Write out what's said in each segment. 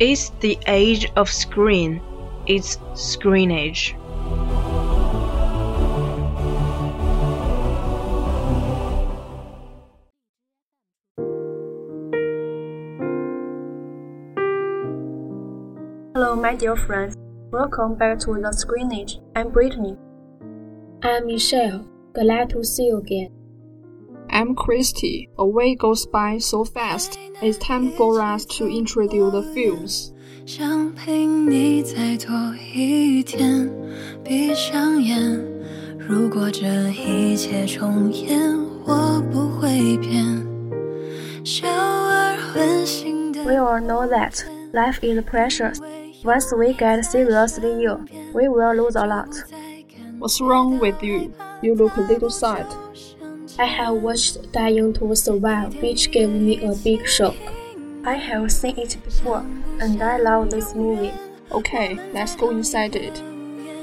It's the age of screen. It's screen age. Hello, my dear friends. Welcome back to the Screenage. I'm Brittany. I'm Michelle. Glad to see you again. I'm Christy. A week goes by so fast. It's time for us to introduce the films. 想陪你再多一天，闭上眼。如果这一切重演，我不会变。小而温馨的 We all know that life is precious. Once we get seriously ill, we will lose a lot. What's wrong with you? You look a little sad. I have watched Dying to Survive, which gave me a big shock. I have seen it before, and I love this movie. Okay, let's go inside it.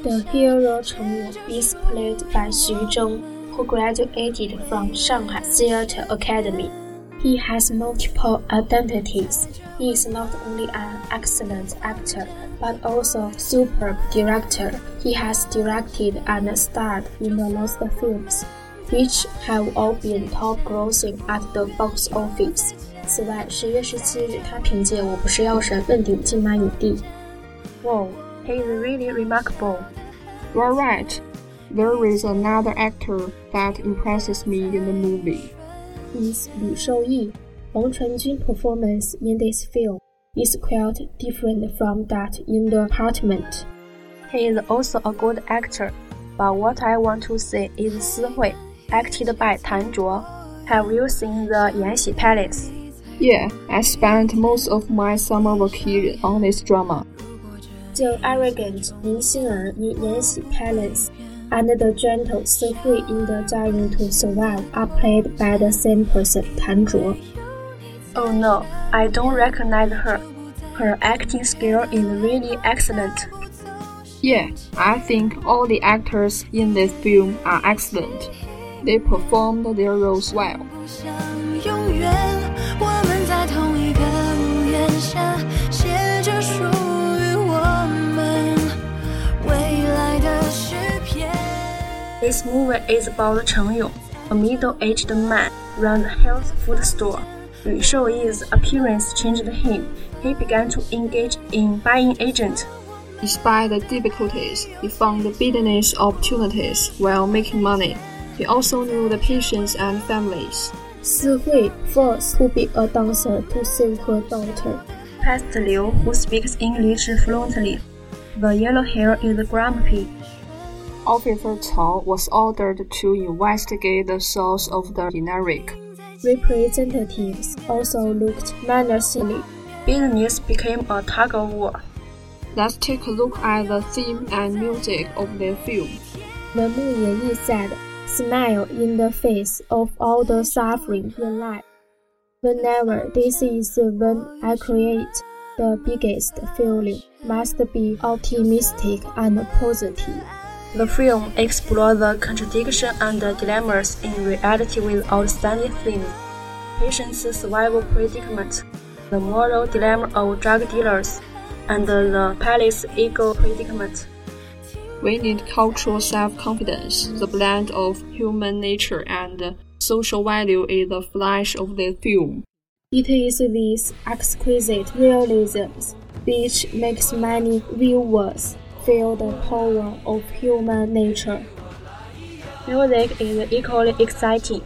The hero Chen Yu is played by Xu Zheng, who graduated from Shanghai Theatre Academy. He has multiple identities. He is not only an excellent actor, but also superb director. He has directed and starred in the lost films, which have all been top grossing at the box office. 此外，十月十七日，他凭借《我不是药神》问鼎金马影帝。Wow, he is really remarkable. You're right. There is another actor that impresses me in the movie. Is 吕受益。王传君 performance in this film is quite different from that in the iPartment. He is also a good actor, but what I want to say is Si Hui acted by Tan Zhuo. Have you seen the Yanxi Palace? Yeah, I spent most of my summer vacation on this drama. The arrogant Lin Xing'er in Yanxi Palace and the gentle Si Hui in the Dying to Survive are played by the same person, Tan Zhuo. Oh no, I don't recognize her. Her acting skill is really excellent. Yeah, I think all the actors in this film are excellent. They performed their roles well. 想永远，我们在同一个屋檐下，写着属于我们未来的诗篇。 This movie is about Chen Yu, a middle-aged man runs a health food store. Liu Shouyi's appearance changed him. He began to engage in buying agent. Despite the difficulties, he found the business opportunities while making money. He also knew the patients and families. Si Hui forced to be a dancer to save her daughter. Past Liu, who speaks English fluently. The yellow hair is grumpy. Officer Cao was ordered to investigate the source of the generic. Representatives also looked menacingly. Business became a tug of war. Let's take a look at the theme and music of the film. The movie said, Smile in the face of all the suffering in life. Whenever this is when I create, the biggest feeling must be optimistic and positive. The film explores the contradiction and the dilemmas in reality with outstanding themes. Patients' survival predicament, the moral dilemma of drug dealers, and the palace ego predicament. We need cultural self-confidence. The blend of human nature and social value is the flash of the film. It is this exquisite realism which makes many viewers feel the power of human nature. Music is equally exciting.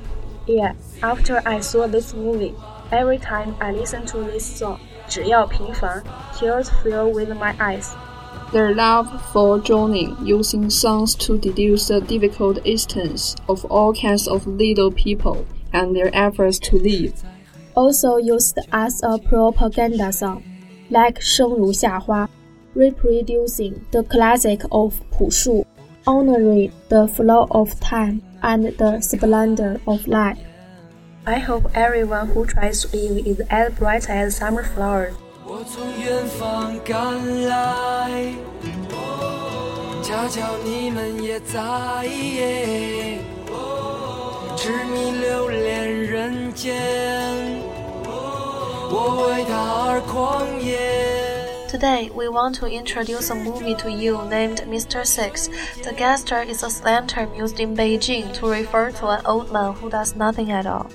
Yeah, after I saw this movie, every time I listen to this song, 只要平凡, tears fill with my eyes. their love for drawing, using songs to deduce the difficult existence of all kinds of little people, and their efforts to live. Also used as a propaganda song, like "生如夏花," reproducing the classic of Pu Shu, honoring the flow of time and the splendor of life. I hope everyone who tries to live is as bright as summer flowers. 我从远方赶来，恰巧你们也在，痴迷留恋人间，我为他而狂野。Today, we want to introduce a movie to you named Mr. Six. The gesture is a slang term used in Beijing to refer to an old man who does nothing at all.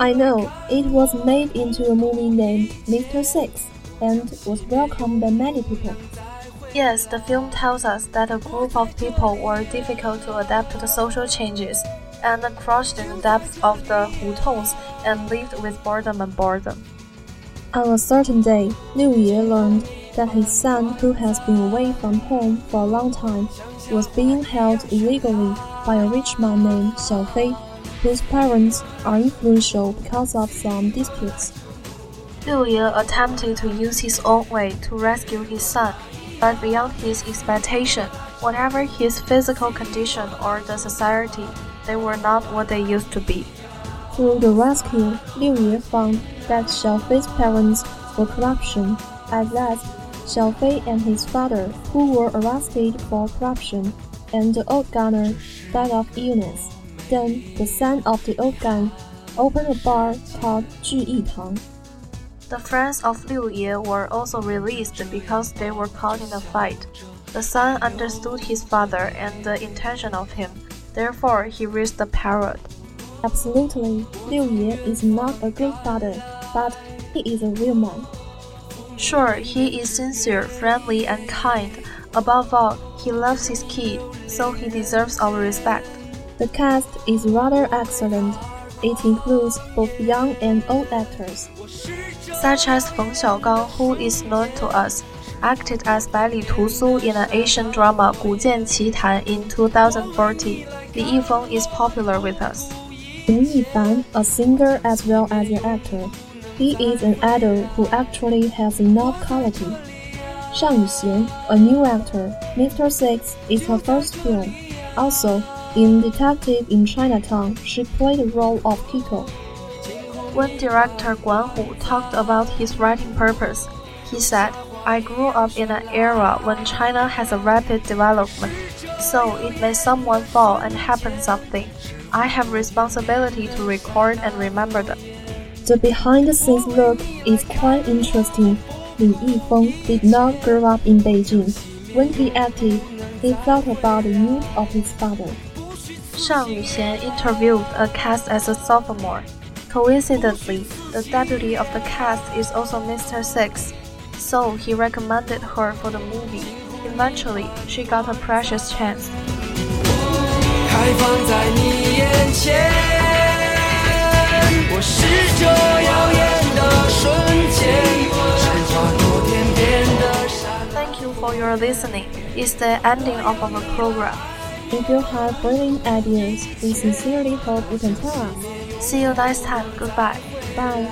I know, it was made into a movie named Mr. Six and was welcomed by many people. Yes, the film tells us that a group of people were difficult to adapt to the social changes and crushed in the depths of the hutongs and lived with boredom and boredom. On a certain day, Liu Ye learned that his son, who has been away from home for a long time, was being held illegally by a rich man named Xiao Fei whose parents are influential because of some disputes. Liu Ye attempted to use his own way to rescue his son, but beyond his expectation, whatever his physical condition or the society, they were not what they used to be. Through the rescue, Liu Ye found that Xiao Fei's parents were corruption. At last, Xiao Fei and his father, who were arrested for corruption, and the old gunner died of illness. Then the son of the old gun opened a bar called Zhi Tang. The friends of Liu Ye were also released because they were caught in a fight. The son understood his father and the intention of him, therefore he raised the parrot. Absolutely, Liu Ye is not a good father, but he is a real man. Sure, he is sincere, friendly, and kind. Above all, he loves his kid, so he deserves our respect. The cast is rather excellent. It includes both young and old actors. Such as Feng Xiaogang, who is known to us, acted as Bai Li Tu Su in an Asian drama Gu Jian Qi Tan in 2014. Li Yifeng is popular with us. Lin Yifan, a singer as well as an actor. He is an idol who actually has enough quality. Shang Yuxian, a new actor, Mr. Six is her first film. Also, in Detective in Chinatown, she played the role of Kiko. When director Guan Hu talked about his writing purpose, he said, I grew up in an era when China has a rapid development, so it may someone fall and happen something. I have responsibility to record and remember them. The behind-the-scenes look is quite interesting. Li Yifeng did not grow up in Beijing. When he acted, he thought about the youth of his father. Shang Yuxian interviewed a cast as a sophomore. Coincidentally, the deputy of the cast is also Mr. Six, so he recommended her for the movie. Eventually, she got a precious chance. Thank you for your listening. It's the ending of our program. If you have brilliant ideas, we sincerely hope you can tell us. See you next time. Goodbye. Bye.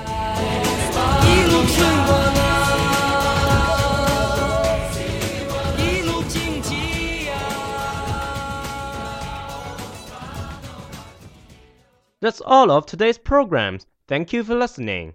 That's all of today's programs. Thank you for listening.